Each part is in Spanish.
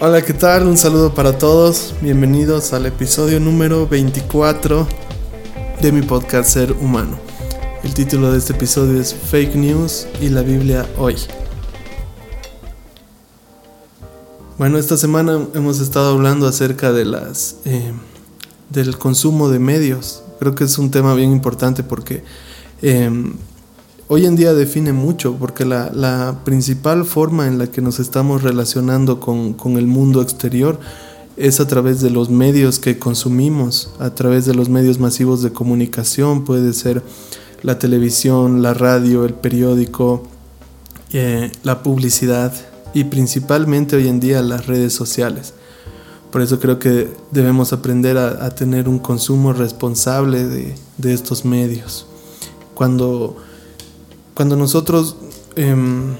Hola, ¿qué tal? Un saludo para todos. Bienvenidos al episodio número 24 de mi podcast Ser Humano. El título de este episodio es Fake News y la Biblia hoy. Bueno, esta semana hemos estado hablando acerca de las eh, del consumo de medios. Creo que es un tema bien importante porque eh, hoy en día define mucho porque la, principal forma en la que nos estamos relacionando con, el mundo exterior es a través de los medios que consumimos, a través de los medios masivos de comunicación, puede ser la televisión, la radio, el periódico, eh, la publicidad y principalmente hoy en día las redes sociales. Por eso creo que debemos aprender a, tener un consumo responsable de, de estos medios. Cuando cuando nosotros em,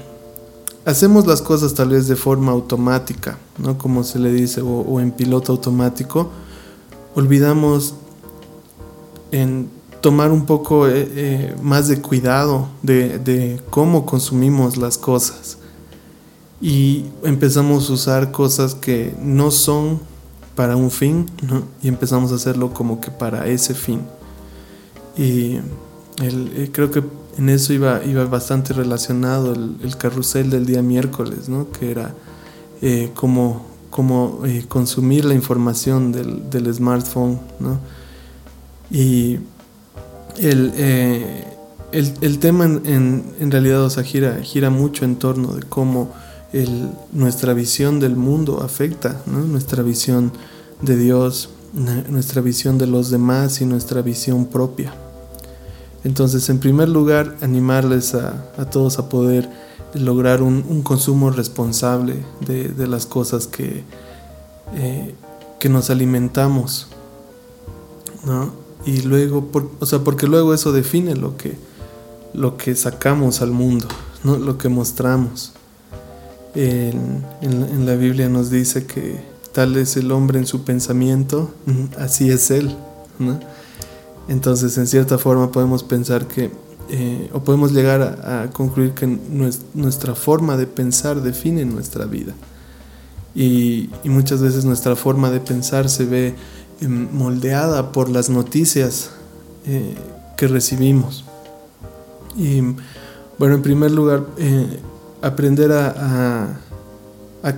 hacemos las cosas tal vez de forma automática, ¿no? como se le dice, o, en piloto automático, olvidamos tomar un poco eh, eh, más de cuidado de, cómo consumimos las cosas y empezamos a usar cosas que no son para un fin y empezamos a hacerlo como que para ese fin. Y eh, creo que en eso iba, iba bastante relacionado el, carrusel del día miércoles, ¿no? que era eh, como, eh, consumir la información del, smartphone. ¿no? Y el, eh, tema en, realidad o gira, gira mucho en torno de cómo nuestra visión del mundo afecta ¿no? nuestra visión de Dios, nuestra visión de los demás y nuestra visión propia. Entonces, en primer lugar, animarles a, todos a poder lograr un, consumo responsable de, las cosas que, eh, que nos alimentamos. ¿no? Y luego, o sea, porque luego eso define lo que, lo que sacamos al mundo, ¿no? lo que mostramos. En, en, la Biblia nos dice que tal es el hombre en su pensamiento, así es él. ¿no? Entonces, en cierta forma podemos pensar que, eh, o podemos llegar a, concluir que nuestra forma de pensar define nuestra vida. Y, muchas veces nuestra forma de pensar se ve em, moldeada por las noticias eh, que recibimos. Y bueno, en primer lugar, eh, aprender a,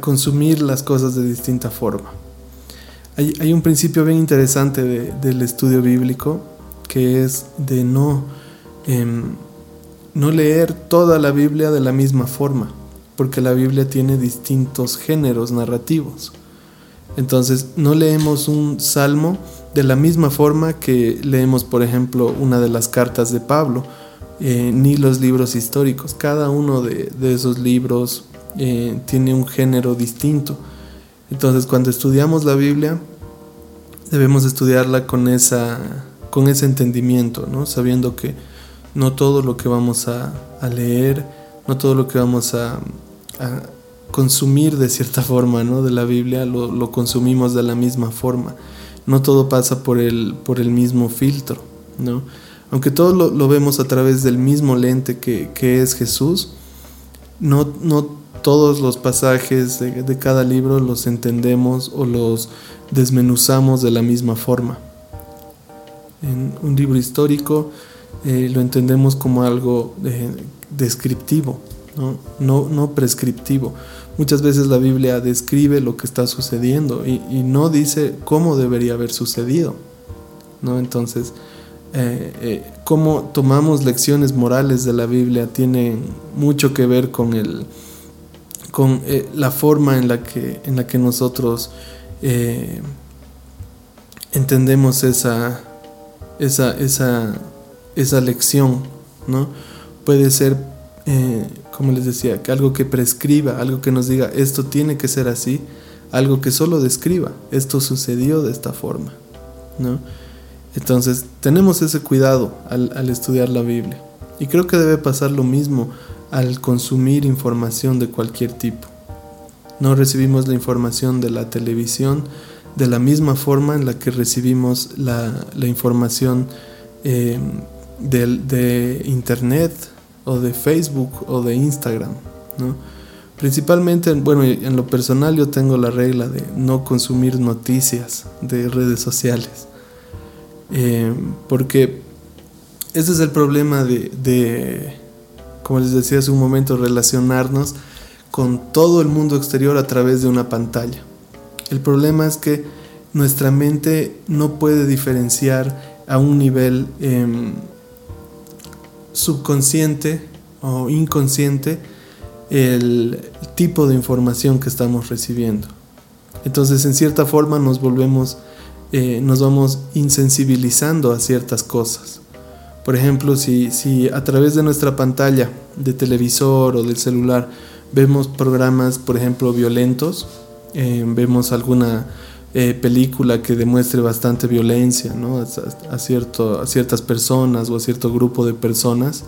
consumir las cosas de distinta forma. Hay, un principio bien interesante del estudio bíblico que es de no, em, no leer toda la Biblia de la misma forma, porque la Biblia tiene distintos géneros narrativos. Entonces, no leemos un salmo de la misma forma que leemos, por ejemplo, una de las cartas de Pablo, eh, ni los libros históricos. Cada uno de, esos libros eh, tiene un género distinto. Entonces, cuando estudiamos la Biblia, debemos estudiarla con esa con ese entendimiento, ¿no? sabiendo que no todo lo que vamos a, leer, no todo lo que vamos a, consumir de cierta forma ¿no? de la Biblia lo, consumimos de la misma forma. No todo pasa por el, por el mismo filtro. ¿no? Aunque todo lo, vemos a través del mismo lente que, es Jesús, no, no todos los pasajes de, de, cada libro los entendemos o los desmenuzamos de la misma forma en un libro histórico eh, lo entendemos como algo eh, descriptivo, ¿no? No, prescriptivo. Muchas veces la Biblia describe lo que está sucediendo y, no dice cómo debería haber sucedido. ¿no? Entonces, eh, cómo tomamos lecciones morales de la Biblia tiene mucho que ver con, el, con la forma en la que, en la que nosotros entendemos esa, esa, esa, esa lección, ¿no? Puede ser, eh, como les decía, que algo que prescriba, algo que nos diga, esto tiene que ser así, algo que solo describa, esto sucedió de esta forma, ¿no? Entonces, tenemos ese cuidado al, al estudiar la Biblia. Y creo que debe pasar lo mismo al consumir información de cualquier tipo. No recibimos la información de la televisión, de la misma forma en la que recibimos la, información eh, de, Internet o de Facebook o de Instagram, Principalmente, bueno, en lo personal yo tengo la regla de no consumir noticias de redes sociales. Eh, porque ese es el problema de, de, como les decía hace un momento, relacionarnos con todo el mundo exterior a través de una pantalla. El problema es que nuestra mente no puede diferenciar a un nivel em, subconsciente o inconsciente el tipo de información que estamos recibiendo. Entonces, en cierta forma, nos volvemos, eh, nos vamos insensibilizando a ciertas cosas. Por ejemplo, si, si a través de nuestra pantalla de televisor o del celular vemos programas, por ejemplo, violentos, eh, vemos alguna eh, película que demuestre bastante violencia ¿no? a, cierto, a ciertas personas o a cierto grupo de personas,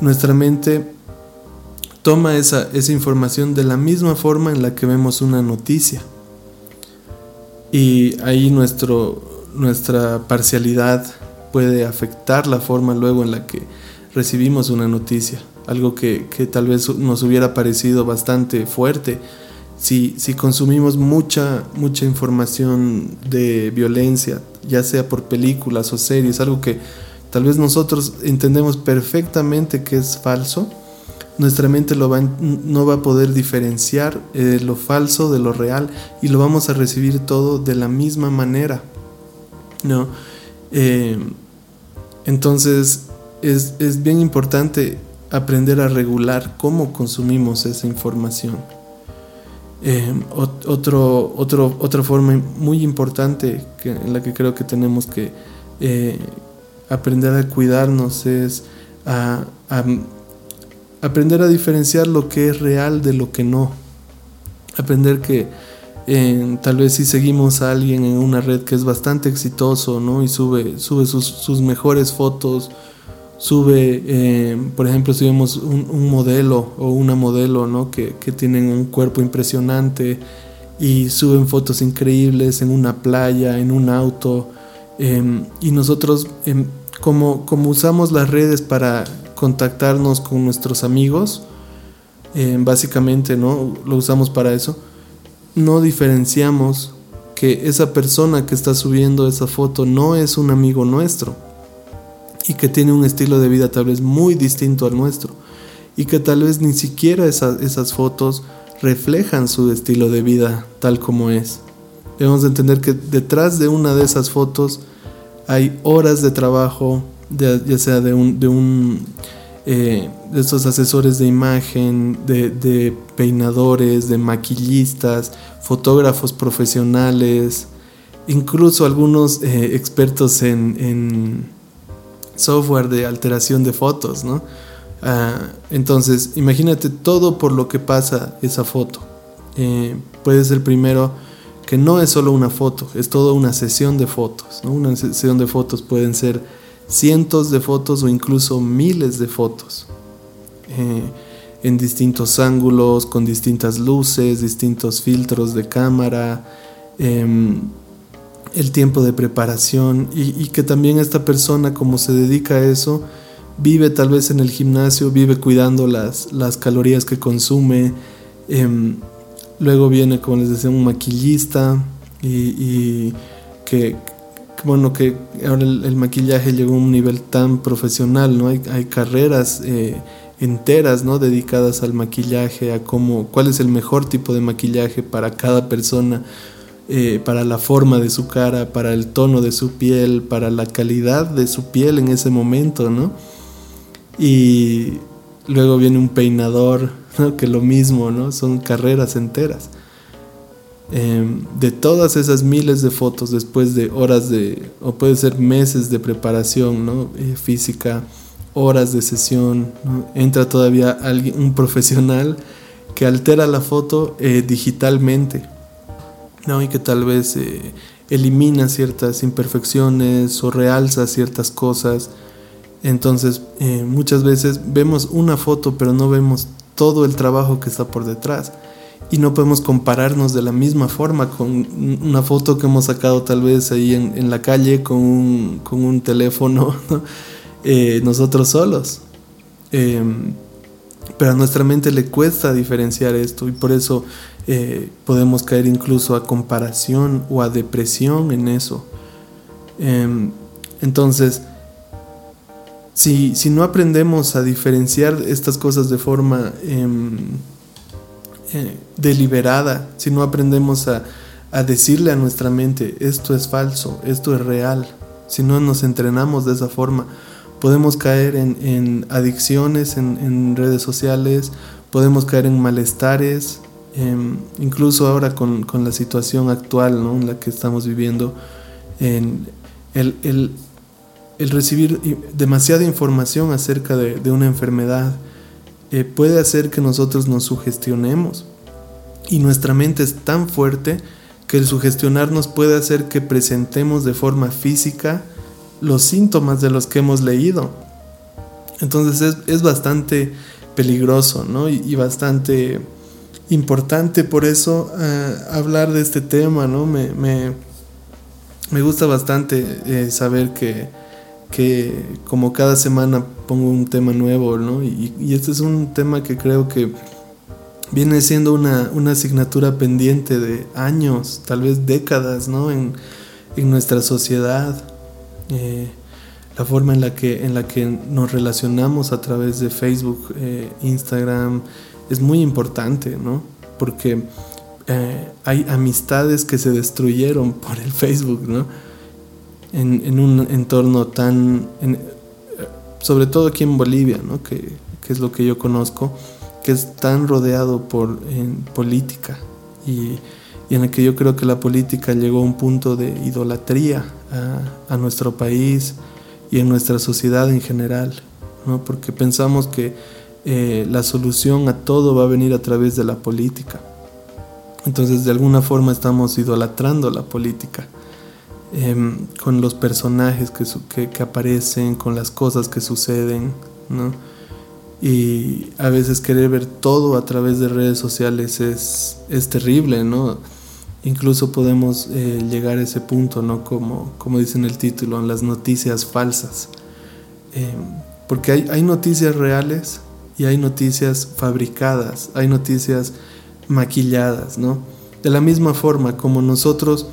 nuestra mente toma esa, esa información de la misma forma en la que vemos una noticia. Y ahí nuestro, nuestra parcialidad puede afectar la forma luego en la que recibimos una noticia. Algo que, tal vez nos hubiera parecido bastante fuerte. Si, consumimos mucha, mucha información de violencia, ya sea por películas o series, algo que tal vez nosotros entendemos perfectamente que es falso, nuestra mente no va a poder diferenciar eh, lo falso de lo real y lo vamos a recibir todo de la misma manera. ¿no? Eh, entonces es, es, bien importante aprender a regular cómo consumimos esa información. Eh, otro, otro, otra forma muy importante en la que creo que tenemos que aprender a cuidarnos es a, aprender a diferenciar lo que es real de lo que no. Aprender que eh, tal vez si seguimos a alguien en una red que es bastante exitoso, ¿no? Y sube, sube sus, mejores fotos, sube, eh, por ejemplo, si vemos un, modelo o una modelo, ¿no? Que, tienen un cuerpo impresionante y suben fotos increíbles en una playa, en un auto. Em, y nosotros, em, como, como usamos las redes para contactarnos con nuestros amigos, eh, básicamente, ¿no? Lo usamos para eso. No diferenciamos que esa persona que está subiendo esa foto no es un amigo nuestro y que tiene un estilo de vida tal vez muy distinto al nuestro y que tal vez ni siquiera esas fotos reflejan su estilo de vida tal como es. Debemos entender que detrás de una de esas fotos hay horas de trabajo, ya sea de un, de un eh, de estos asesores de imagen, de, peinadores, de maquillistas, fotógrafos profesionales, incluso algunos eh, expertos en, software de alteración de fotos, ¿no? Ah, entonces, imagínate todo por lo que pasa esa foto. Eh, puede ser primero que no es solo una foto, es toda una sesión de fotos. Una sesión de fotos pueden ser cientos de fotos o incluso miles de fotos eh, en distintos ángulos, con distintas luces, distintos filtros de cámara, em, el tiempo de preparación y, que también esta persona como se dedica a eso, vive tal vez en el gimnasio, vive cuidando las, las calorías que consume. Em, luego viene, como les decía, un maquillista y que, bueno, que ahora el, maquillaje llegó a un nivel tan profesional, ¿no? Hay, carreras eh, enteras, ¿no? Dedicadas al maquillaje, a cómo, cuál es el mejor tipo de maquillaje para cada persona, eh, para la forma de su cara, para el tono de su piel, para la calidad de su piel en ese momento, ¿no? Y luego viene un peinador, ¿no? Que lo mismo, ¿no? Son carreras enteras. Em, de todas esas miles de fotos después de horas de, o puede ser meses de preparación ¿no? Eh, física, horas de sesión, entra todavía alguien, un profesional que altera la foto eh, digitalmente ¿no? y que tal vez eh, elimina ciertas imperfecciones o realza ciertas cosas. Entonces muchas veces vemos una foto pero no vemos todo el trabajo que está por detrás y no podemos compararnos de la misma forma con una foto que hemos sacado tal vez ahí en, la calle con un, teléfono, eh, nosotros solos. Em, Pero a nuestra mente le cuesta diferenciar esto y por eso eh, podemos caer incluso a comparación o a depresión en eso. Em, entonces, si, si, no aprendemos a diferenciar estas cosas de forma em, eh, deliberada, si no aprendemos a, a decirle a nuestra mente, esto es falso, esto es real, si no nos entrenamos de esa forma, podemos caer en, adicciones en, redes sociales, podemos caer en malestares, em, incluso ahora con, la situación actual en la que estamos viviendo, en el, recibir demasiada información acerca de, una enfermedad eh, puede hacer que nosotros nos sugestionemos y nuestra mente es tan fuerte que el sugestionarnos puede hacer que presentemos de forma física los síntomas de los que hemos leído. Entonces es, bastante peligroso ¿no? y, bastante importante por eso eh, hablar de este tema. ¿no? Me, me, gusta bastante eh, saber que, que, como cada semana pongo un tema nuevo ¿no? y, este es un tema que creo que viene siendo una, una asignatura pendiente de años, tal vez décadas ¿no? en, en nuestra sociedad. Eh, la forma en la, que, en la que nos relacionamos a través de Facebook, Instagram, es muy importante, ¿no? Porque eh, hay amistades que se destruyeron por el Facebook, ¿no? En, un entorno tan, sobre todo aquí en Bolivia, ¿no? Que, que, es lo que yo conozco, que es tan rodeado por en política y y en el que yo creo que la política llegó a un punto de idolatría a, nuestro país y en nuestra sociedad en general, ¿no? porque pensamos que eh, la solución a todo va a venir a través de la política. Entonces de alguna forma estamos idolatrando la política. Em, con los personajes que, que, aparecen, con las cosas que suceden, ¿no? Y a veces querer ver todo a través de redes sociales es, es terrible, ¿no? incluso podemos eh, llegar a ese punto, ¿no? Como, como dice en el título, en las noticias falsas. Eh, porque hay, hay, noticias reales y hay noticias fabricadas, hay noticias maquilladas, ¿no? De la misma forma como nosotros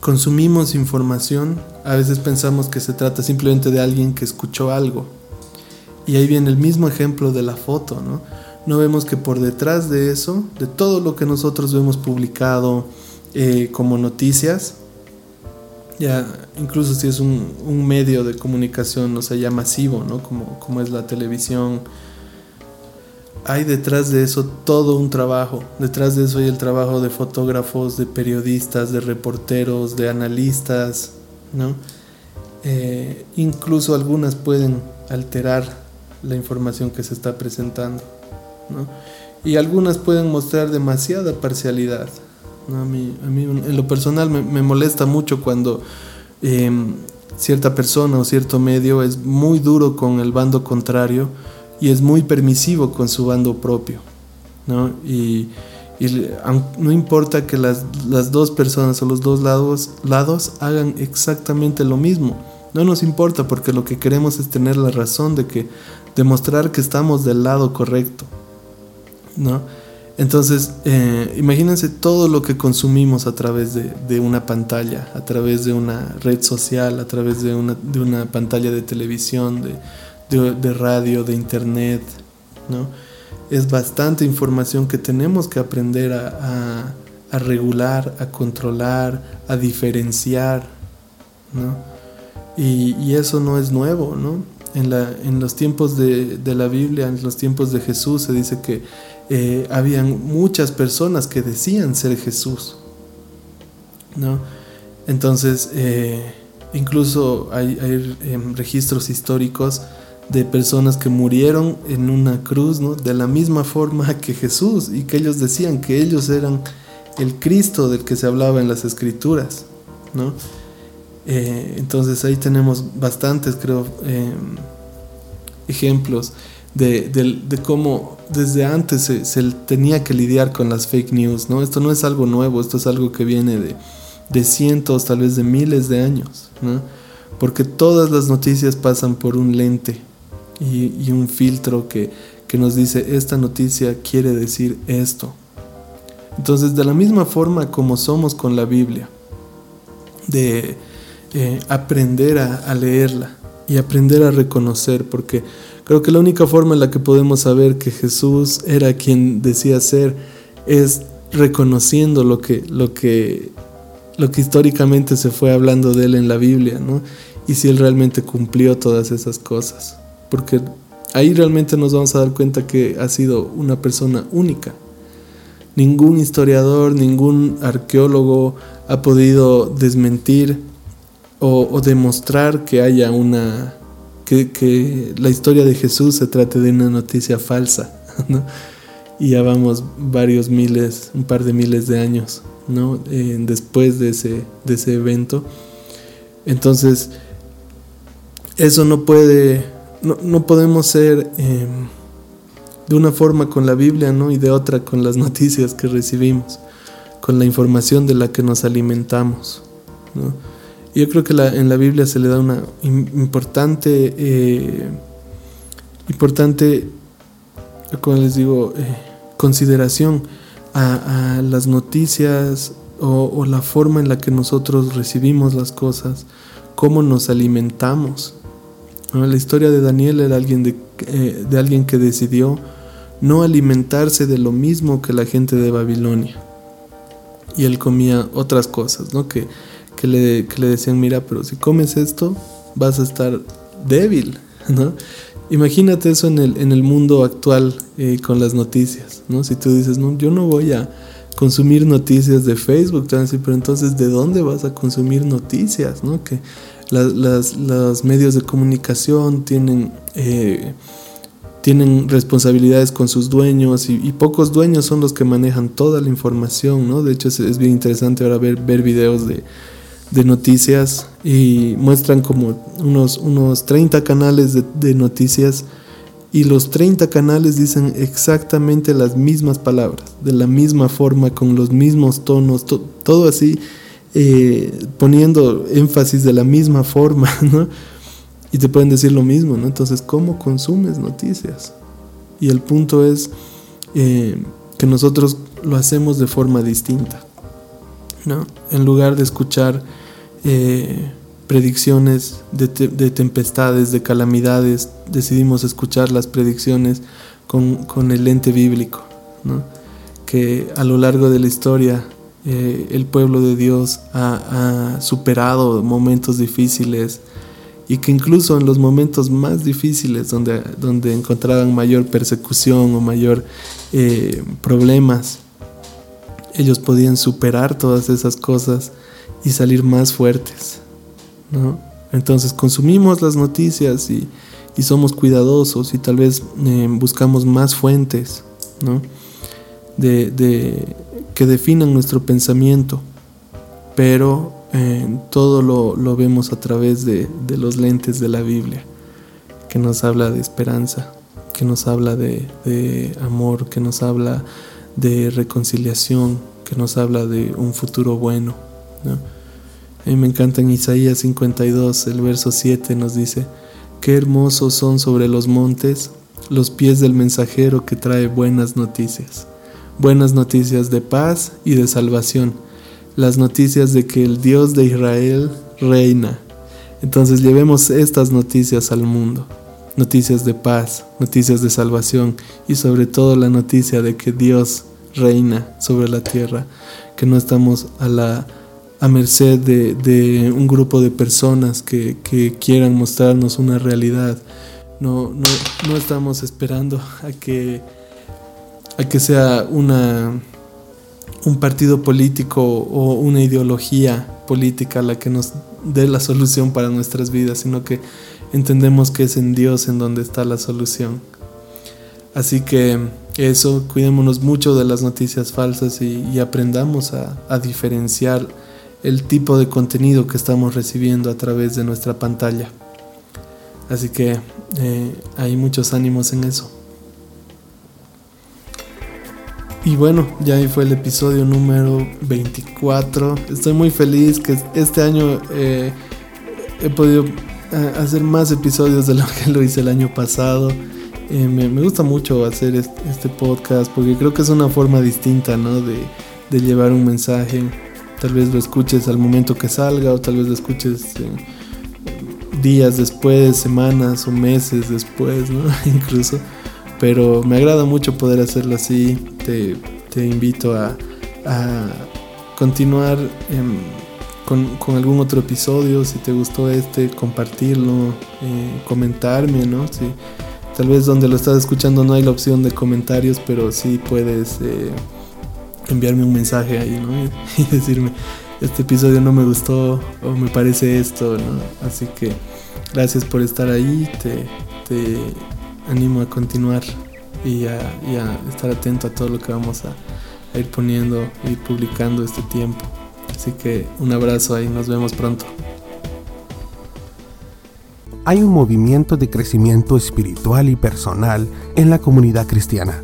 consumimos información, a veces pensamos que se trata simplemente de alguien que escuchó algo. Y ahí viene el mismo ejemplo de la foto, ¿no? no vemos que por detrás de eso, de todo lo que nosotros vemos publicado eh, como noticias, ya incluso si es un, medio de comunicación, o sea, masivo, ¿no? Como, como es la televisión, hay detrás de eso todo un trabajo. Detrás de eso hay el trabajo de fotógrafos, de periodistas, de reporteros, de analistas, ¿no? Eh, incluso algunas pueden alterar la información que se está presentando. Y algunas pueden mostrar demasiada parcialidad. A, mí, en lo personal me, molesta mucho cuando em, cierta persona o cierto medio es muy duro con el bando contrario y es muy permisivo con su bando propio. ¿no? Y, no importa que las, las, dos personas o los dos lados, lados hagan exactamente lo mismo. No nos importa porque lo que queremos es tener la razón de que demostrar que estamos del lado correcto. ¿no? Entonces, eh, imagínense todo lo que consumimos a través de, una pantalla, a través de una red social, a través de una, de una pantalla de televisión, de, radio, de internet, ¿no? Es bastante información que tenemos que aprender a, regular, a controlar, a diferenciar, ¿no? Y, y, eso no es nuevo, ¿no? En, la, en los tiempos de, de la Biblia, en los tiempos de Jesús, se dice que eh, habían muchas personas que decían ser Jesús. ¿no? Entonces, eh, incluso hay, em, registros históricos de personas que murieron en una cruz ¿no? de la misma forma que Jesús y que ellos decían que ellos eran el Cristo del que se hablaba en las escrituras. ¿no? Eh, entonces ahí tenemos bastantes, creo, em, ejemplos de, cómo desde antes se, tenía que lidiar con las fake news, ¿no? Esto no es algo nuevo, esto es algo que viene de, de cientos, tal vez de miles de años, ¿no? Porque todas las noticias pasan por un lente y, un filtro que, que nos dice esta noticia quiere decir esto. Entonces, de la misma forma como somos con la Biblia, de eh, aprender a, leerla y aprender a reconocer, porque creo que la única forma en la que podemos saber que Jesús era quien decía ser es reconociendo lo que, lo que, lo que históricamente se fue hablando de él en la Biblia, ¿no? Y si él realmente cumplió todas esas cosas, porque ahí realmente nos vamos a dar cuenta que ha sido una persona única. Ningún historiador, ningún arqueólogo ha podido desmentir o, demostrar que haya una, que, la historia de Jesús se trate de una noticia falsa, Y ya vamos varios miles, un par de miles de años, ¿no? Después de ese, de ese evento. Entonces, eso no puede, no, podemos ser em, de una forma con la Biblia, ¿no? Y de otra con las noticias que recibimos, con la información de la que nos alimentamos, ¿no? Yo creo que en la Biblia se le da una importante, eh, importante, les digo, eh, consideración a, las noticias o, la forma en la que nosotros recibimos las cosas, cómo nos alimentamos. La historia de Daniel era alguien de, eh, de alguien que decidió no alimentarse de lo mismo que la gente de Babilonia. Y él comía otras cosas, ¿no? Que que le, que le decían, mira, pero si comes esto, vas a estar débil, ¿no? Imagínate eso en el, en el mundo actual eh, con las noticias, ¿no? Si tú dices, no, yo no voy a consumir noticias de Facebook, te van a decir, pero entonces, ¿de dónde vas a consumir noticias, no? Que las, los medios de comunicación tienen... Eh, tienen responsabilidades con sus dueños y, pocos dueños son los que manejan toda la información, ¿no? De hecho es, es bien interesante ahora ver, ver videos de, de noticias y muestran como unos, unos 30 canales de, noticias y los 30 canales dicen exactamente las mismas palabras, de la misma forma, con los mismos tonos, todo así, eh, poniendo énfasis de la misma forma, ¿no? Y te pueden decir lo mismo, ¿no? Entonces, ¿cómo consumes noticias? Y el punto es eh, que nosotros lo hacemos de forma distinta, ¿no? En lugar de escuchar eh, predicciones de, tempestades, de calamidades, decidimos escuchar las predicciones con, el lente bíblico, que a lo largo de la historia eh, el pueblo de Dios ha, superado momentos difíciles y que incluso en los momentos más difíciles donde, donde encontraban mayor persecución o mayor eh, problemas, ellos podían superar todas esas cosas y salir más fuertes. ¿No? Entonces consumimos las noticias y, somos cuidadosos y tal vez eh, buscamos más fuentes ¿no? de, que definan nuestro pensamiento, pero eh, todo lo, vemos a través de, los lentes de la Biblia, que nos habla de esperanza, que nos habla de, de amor, que nos habla de reconciliación, que nos habla de un futuro bueno. A mí me encanta en Isaías 52, el verso 7 nos dice, qué hermosos son sobre los montes los pies del mensajero que trae buenas noticias, buenas noticias de paz y de salvación, las noticias de que el Dios de Israel reina. Entonces llevemos estas noticias al mundo, noticias de paz, noticias de salvación y sobre todo la noticia de que Dios reina sobre la tierra, que no estamos a la a merced de, un grupo de personas que, quieran mostrarnos una realidad. No, no, estamos esperando a que, a que sea una, un partido político o una ideología política la que nos dé la solución para nuestras vidas, sino que entendemos que es en Dios en donde está la solución. Así que eso, cuidémonos mucho de las noticias falsas y, aprendamos a, a diferenciar el tipo de contenido que estamos recibiendo a través de nuestra pantalla. Así que eh, hay muchos ánimos en eso. Y bueno, ya ahí fue el episodio número 24. Estoy muy feliz que este año eh, he podido eh, hacer más episodios de lo que lo hice el año pasado. me, gusta mucho hacer este, podcast porque creo que es una forma distinta, ¿no? De, llevar un mensaje. Tal vez lo escuches al momento que salga o tal vez lo escuches eh, días después, semanas o meses después, ¿no? Incluso. Pero me agrada mucho poder hacerlo así. Te, te invito a, a continuar con, con, algún otro episodio. Si te gustó este, compartirlo, eh, comentarme, ¿no? Si, tal vez donde lo estás escuchando no hay la opción de comentarios, pero sí puedes eh, enviarme un mensaje ahí, ¿no? Y, decirme, este episodio no me gustó o me parece esto, ¿no? Así que gracias por estar ahí. Te, te animo a continuar y a, y a estar atento a todo lo que vamos a ir poniendo y publicando este tiempo. Así que un abrazo ahí, nos vemos pronto. Hay un movimiento de crecimiento espiritual y personal en la comunidad cristiana.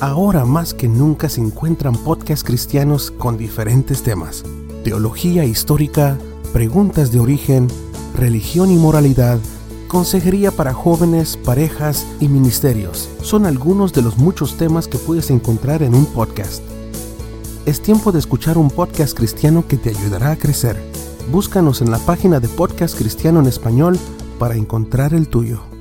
Ahora más que nunca se encuentran podcasts cristianos con diferentes temas. Teología histórica, preguntas de origen, religión y moralidad, Consejería para jóvenes, parejas y ministerios son algunos de los muchos temas que puedes encontrar en un podcast. Es tiempo de escuchar un podcast cristiano que te ayudará a crecer. Búscanos en la página de Podcast Cristiano en Español para encontrar el tuyo.